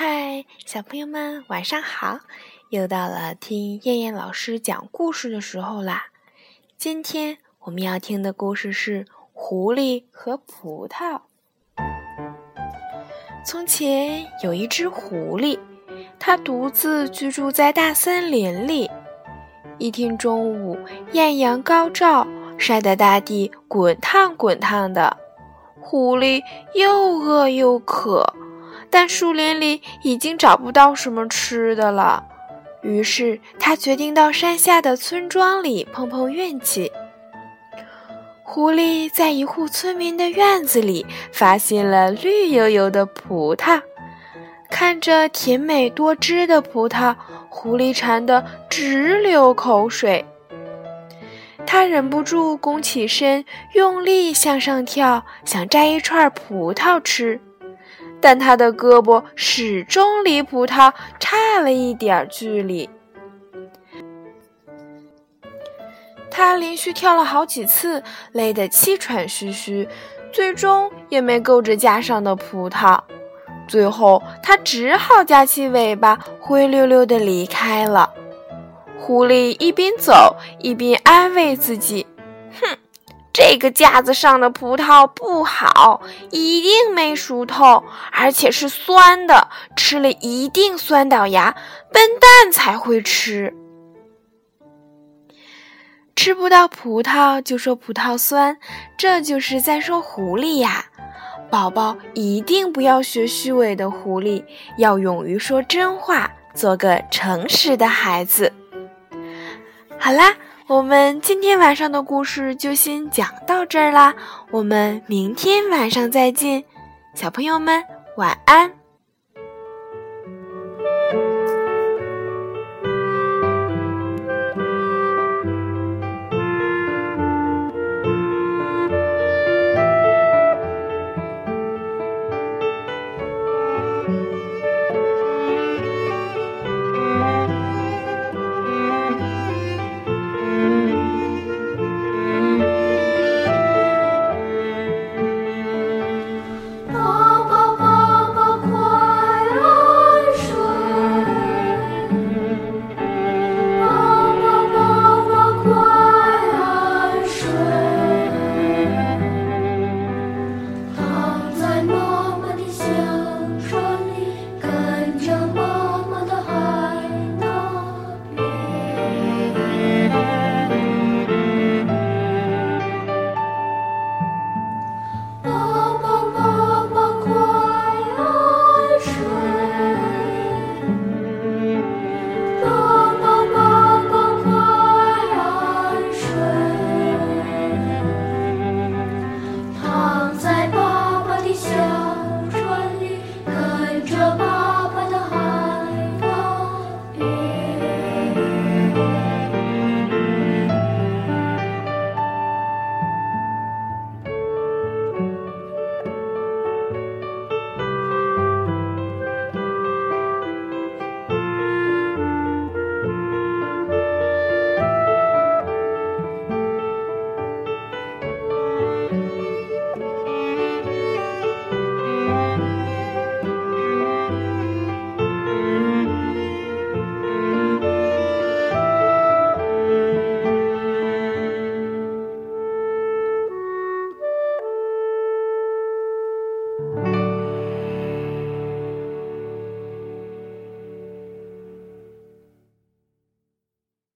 嗨，小朋友们，晚上好！又到了听燕燕老师讲故事的时候啦。今天我们要听的故事是《狐狸和葡萄》。从前有一只狐狸，它独自居住在大森林里。一天中午，艳阳高照，晒得大地滚烫滚烫的，狐狸又饿又渴。但树林里已经找不到什么吃的了，于是他决定到山下的村庄里碰碰运气。狐狸在一户村民的院子里发现了绿油油的葡萄，看着甜美多汁的葡萄，狐狸馋得直流口水。他忍不住弓起身，用力向上跳，想摘一串葡萄吃。但他的胳膊始终离葡萄差了一点距离，他连续跳了好几次，累得气喘吁吁，最终也没够着架上的葡萄。最后，他只好夹起尾巴，灰溜溜地离开了。狐狸一边走一边安慰自己：“哼。”这个架子上的葡萄不好，一定没熟透，而且是酸的，吃了一定酸倒牙。笨蛋才会吃，吃不到葡萄就说葡萄酸，这就是在说狐狸呀。宝宝一定不要学虚伪的狐狸，要勇于说真话，做个诚实的孩子。好啦。我们今天晚上的故事就先讲到这儿啦，我们明天晚上再见，小朋友们晚安。